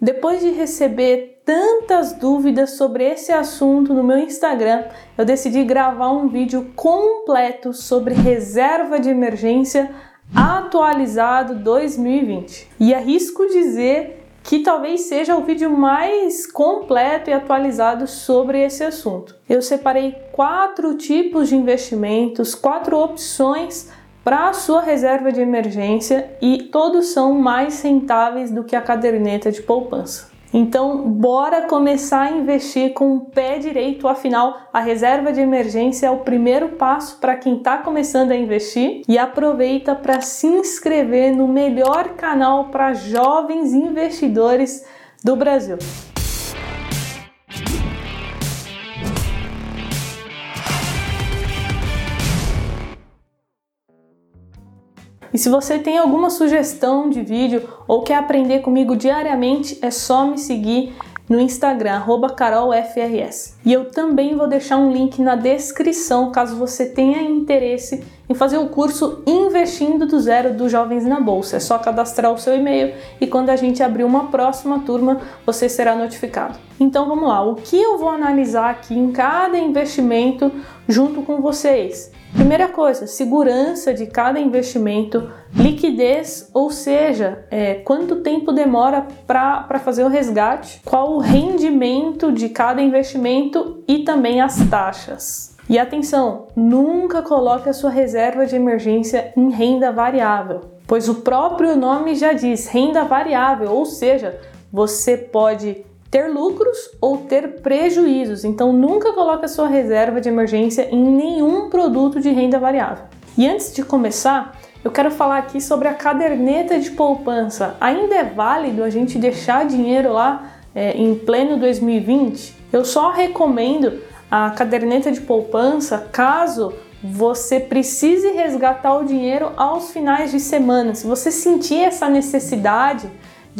Depois de receber tantas dúvidas sobre esse assunto no meu Instagram, eu decidi gravar um vídeo completo sobre reserva de emergência atualizado 2020. E arrisco dizer que talvez seja o vídeo mais completo e atualizado sobre esse assunto. Eu separei quatro tipos de investimentos, quatro opções para a sua reserva de emergência e todos são mais rentáveis do que a caderneta de poupança. Então, bora começar a investir com o pé direito, afinal, a reserva de emergência é o primeiro passo para quem está começando a investir e aproveita para se inscrever no melhor canal para jovens investidores do Brasil. E se você tem alguma sugestão de vídeo ou quer aprender comigo diariamente, é só me seguir no Instagram, carolfrs. E eu também vou deixar um link na descrição caso você tenha interesse em fazer o curso Investindo do Zero dos Jovens na Bolsa. É só cadastrar o seu e-mail e quando a gente abrir uma próxima turma, você será notificado. Então vamos lá, o que eu vou analisar aqui em cada investimento junto com vocês? Primeira coisa, segurança de cada investimento, liquidez, ou seja, é, quanto tempo demora para fazer o resgate, qual o rendimento de cada investimento e também as taxas. E atenção, nunca coloque a sua reserva de emergência em renda variável, pois o próprio nome já diz renda variável, ou seja, você pode ter lucros ou ter prejuízos. Então nunca coloque a sua reserva de emergência em nenhum produto de renda variável. E antes de começar, eu quero falar aqui sobre a caderneta de poupança. Ainda é válido a gente deixar dinheiro lá é, em pleno 2020? Eu só recomendo a caderneta de poupança caso você precise resgatar o dinheiro aos finais de semana. Se você sentir essa necessidade,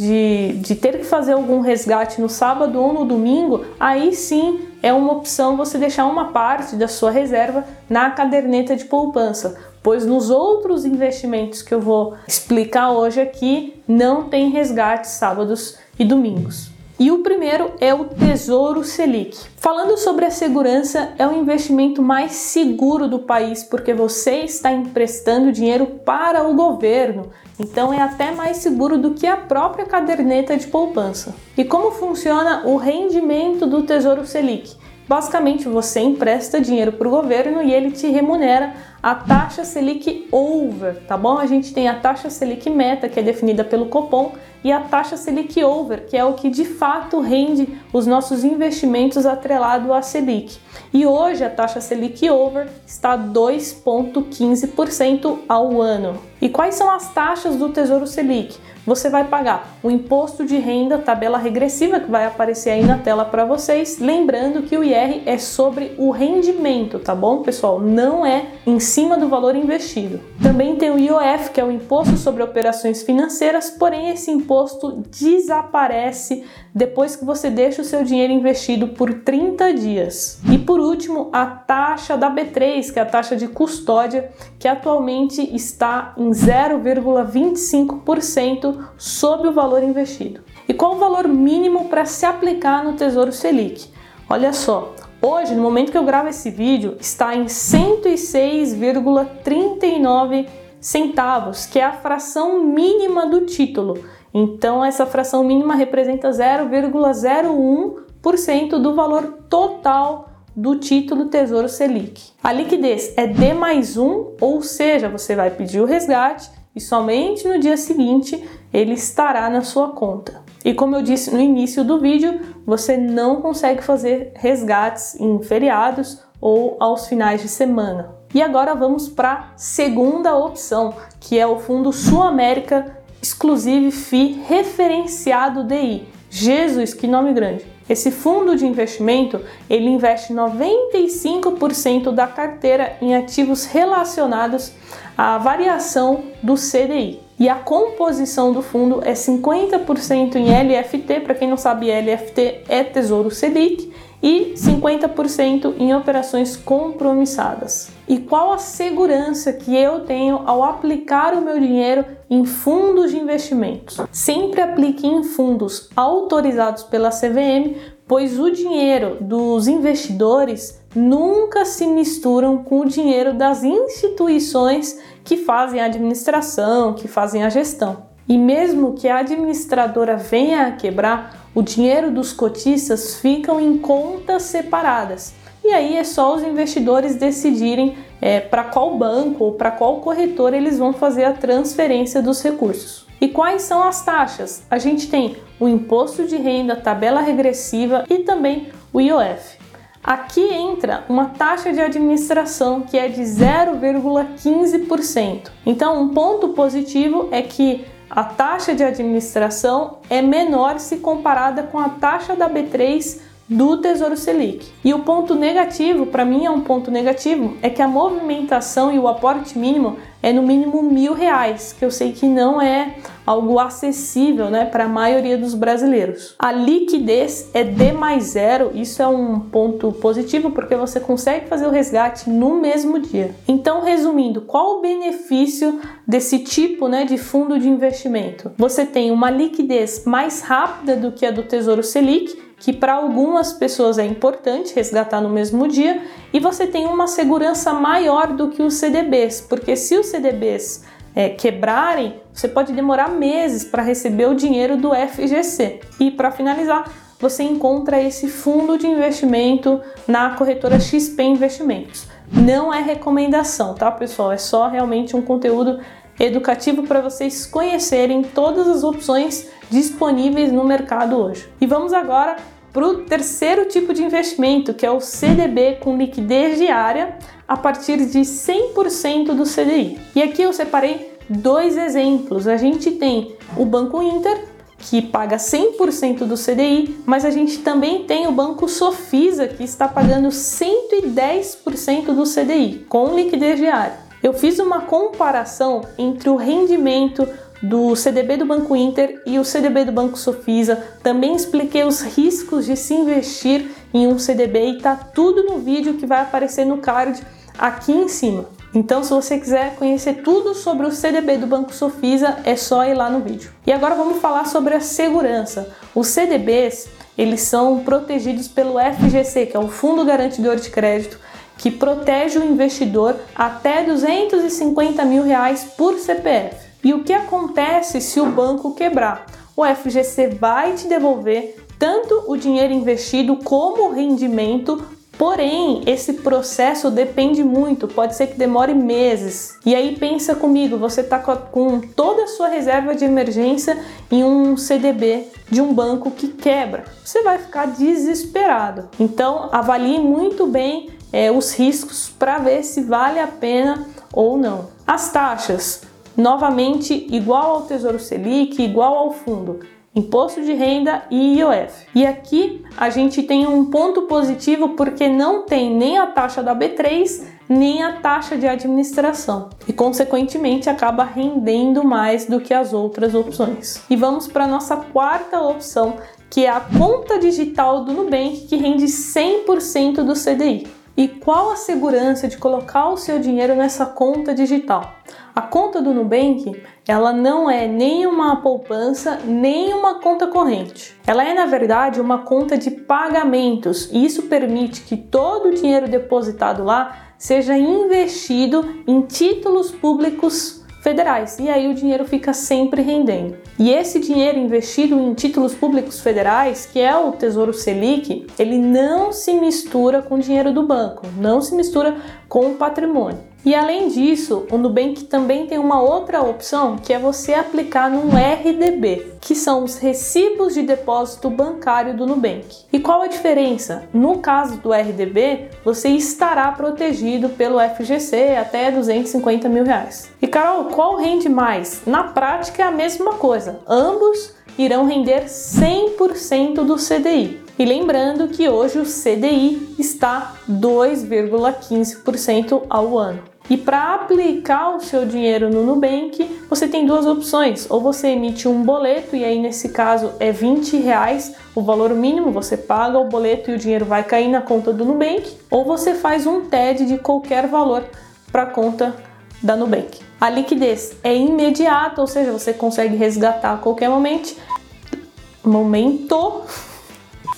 de, de ter que fazer algum resgate no sábado ou no domingo, aí sim é uma opção você deixar uma parte da sua reserva na caderneta de poupança, pois nos outros investimentos que eu vou explicar hoje aqui não tem resgate sábados e domingos. E o primeiro é o Tesouro Selic. Falando sobre a segurança, é o investimento mais seguro do país porque você está emprestando dinheiro para o governo. Então é até mais seguro do que a própria caderneta de poupança. E como funciona o rendimento do Tesouro Selic? Basicamente, você empresta dinheiro para o governo e ele te remunera a taxa Selic over, tá bom? A gente tem a taxa Selic meta, que é definida pelo Copom, e a taxa Selic over, que é o que de fato rende os nossos investimentos atrelado à Selic. E hoje a taxa Selic over está 2,15% ao ano. E quais são as taxas do Tesouro Selic? Você vai pagar o imposto de renda, tabela regressiva que vai aparecer aí na tela para vocês, lembrando que o IR é sobre o rendimento, tá bom, pessoal? Não é em cima do valor investido. Também tem o IOF, que é o Imposto sobre Operações Financeiras, porém esse imposto desaparece depois que você deixa o seu dinheiro investido por 30 dias. E por último, a taxa da B3, que é a taxa de custódia, que atualmente está em 0,25% sobre o valor investido. E qual o valor mínimo para se aplicar no Tesouro Selic? Olha só, Hoje, no momento que eu gravo esse vídeo, está em 106,39 centavos, que é a fração mínima do título. Então, essa fração mínima representa 0,01% do valor total do título Tesouro Selic. A liquidez é D mais um, ou seja, você vai pedir o resgate e somente no dia seguinte ele estará na sua conta. E como eu disse no início do vídeo, você não consegue fazer resgates em feriados ou aos finais de semana. E agora vamos para a segunda opção, que é o Fundo Sul América Exclusive FI Referenciado DI. Jesus, que nome grande! Esse fundo de investimento, ele investe 95% da carteira em ativos relacionados à variação do CDI. E a composição do fundo é 50% em LFT, para quem não sabe, LFT é Tesouro Selic, e 50% em operações compromissadas. E qual a segurança que eu tenho ao aplicar o meu dinheiro em fundos de investimentos? Sempre aplique em fundos autorizados pela CVM, pois o dinheiro dos investidores nunca se misturam com o dinheiro das instituições que fazem a administração, que fazem a gestão. E mesmo que a administradora venha a quebrar, o dinheiro dos cotistas ficam em contas separadas. E aí é só os investidores decidirem é, para qual banco ou para qual corretor eles vão fazer a transferência dos recursos. E quais são as taxas? A gente tem o imposto de renda, tabela regressiva e também o IOF. Aqui entra uma taxa de administração que é de 0,15%. Então, um ponto positivo é que a taxa de administração é menor se comparada com a taxa da B3 do Tesouro Selic. E o ponto negativo, para mim é um ponto negativo, é que a movimentação e o aporte mínimo é no mínimo mil reais, que eu sei que não é algo acessível né, para a maioria dos brasileiros. A liquidez é D mais zero, isso é um ponto positivo porque você consegue fazer o resgate no mesmo dia. Então, resumindo, qual o benefício desse tipo né, de fundo de investimento? Você tem uma liquidez mais rápida do que a do Tesouro Selic que para algumas pessoas é importante resgatar no mesmo dia, e você tem uma segurança maior do que os CDBs, porque se os CDBs é, quebrarem, você pode demorar meses para receber o dinheiro do FGC. E para finalizar, você encontra esse fundo de investimento na corretora XP Investimentos. Não é recomendação, tá, pessoal? É só realmente um conteúdo educativo para vocês conhecerem todas as opções disponíveis no mercado hoje. E vamos agora para o terceiro tipo de investimento, que é o CDB com liquidez diária a partir de 100% do CDI. E aqui eu separei dois exemplos. A gente tem o Banco Inter, que paga 100% do CDI, mas a gente também tem o Banco Sofisa, que está pagando 110% do CDI, com liquidez diária. Eu fiz uma comparação entre o rendimento do CDB do Banco Inter e o CDB do Banco Sofisa. Também expliquei os riscos de se investir em um CDB e tá tudo no vídeo que vai aparecer no card aqui em cima. Então, se você quiser conhecer tudo sobre o CDB do Banco Sofisa, é só ir lá no vídeo. E agora vamos falar sobre a segurança. Os CDBs, eles são protegidos pelo FGC, que é o Fundo Garantidor de Crédito, que protege o investidor até 250 mil reais por CPF. E o que acontece se o banco quebrar? O FGC vai te devolver tanto o dinheiro investido como o rendimento Porém, esse processo depende muito, pode ser que demore meses. E aí pensa comigo, você está com toda a sua reserva de emergência em um CDB de um banco que quebra. Você vai ficar desesperado. Então, avalie muito bem é, os riscos para ver se vale a pena ou não. As taxas, novamente, igual ao Tesouro Selic, igual ao fundo. Imposto de renda e IOF. E aqui a gente tem um ponto positivo porque não tem nem a taxa da B3 nem a taxa de administração e, consequentemente, acaba rendendo mais do que as outras opções. E vamos para nossa quarta opção, que é a conta digital do Nubank, que rende 100% do CDI. E qual a segurança de colocar o seu dinheiro nessa conta digital? A conta do Nubank, ela não é nem uma poupança, nem uma conta corrente. Ela é, na verdade, uma conta de pagamentos e isso permite que todo o dinheiro depositado lá seja investido em títulos públicos federais e aí o dinheiro fica sempre rendendo. E esse dinheiro investido em títulos públicos federais, que é o Tesouro Selic, ele não se mistura com o dinheiro do banco, não se mistura com o patrimônio. E além disso, o Nubank também tem uma outra opção que é você aplicar num RDB, que são os recibos de depósito bancário do Nubank. E qual a diferença? No caso do RDB, você estará protegido pelo FGC até 250 mil reais. E Carol, qual rende mais? Na prática é a mesma coisa, ambos irão render 100% do CDI. E lembrando que hoje o CDI está 2,15% ao ano. E para aplicar o seu dinheiro no Nubank, você tem duas opções. Ou você emite um boleto, e aí nesse caso é 20 reais o valor mínimo, você paga o boleto e o dinheiro vai cair na conta do Nubank. Ou você faz um TED de qualquer valor para a conta da Nubank. A liquidez é imediata, ou seja, você consegue resgatar a qualquer momento. Momento.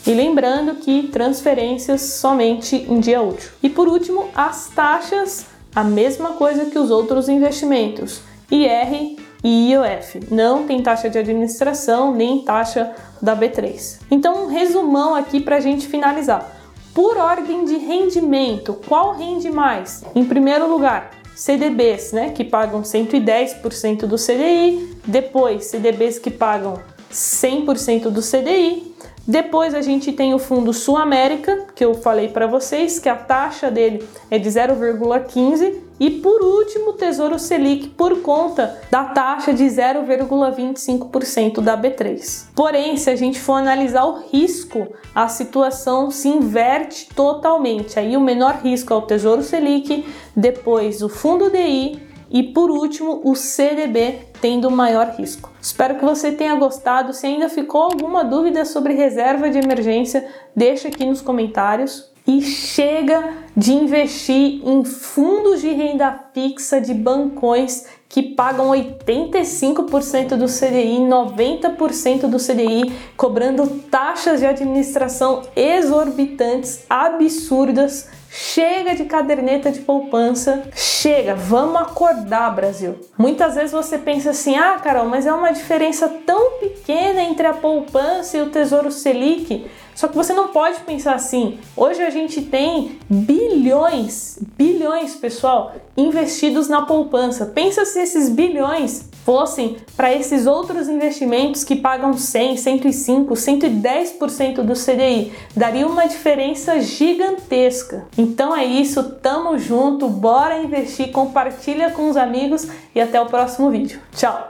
E lembrando que transferências somente em dia útil. E por último, as taxas a mesma coisa que os outros investimentos, IR e IOF. Não tem taxa de administração nem taxa da B3. Então, um resumão aqui para a gente finalizar. Por ordem de rendimento, qual rende mais? Em primeiro lugar, CDBs, né, que pagam 110% do CDI, depois CDBs que pagam 100% do CDI, depois a gente tem o fundo Sul América, que eu falei para vocês, que a taxa dele é de 0,15 e por último, o Tesouro Selic por conta da taxa de 0,25% da B3. Porém, se a gente for analisar o risco, a situação se inverte totalmente. Aí o menor risco é o Tesouro Selic, depois o fundo DI e por último, o CDB tendo maior risco. Espero que você tenha gostado. Se ainda ficou alguma dúvida sobre reserva de emergência, deixa aqui nos comentários. E chega de investir em fundos de renda fixa de bancões que pagam 85% do CDI, 90% do CDI, cobrando taxas de administração exorbitantes, absurdas Chega de caderneta de poupança, chega, vamos acordar, Brasil. Muitas vezes você pensa assim: ah, Carol, mas é uma diferença tão pequena entre a poupança e o Tesouro Selic. Só que você não pode pensar assim. Hoje a gente tem bilhões, bilhões, pessoal, investidos na poupança. Pensa se esses bilhões fossem para esses outros investimentos que pagam 100, 105, 110% do CDI. Daria uma diferença gigantesca. Então é isso, tamo junto, bora investir, compartilha com os amigos e até o próximo vídeo. Tchau!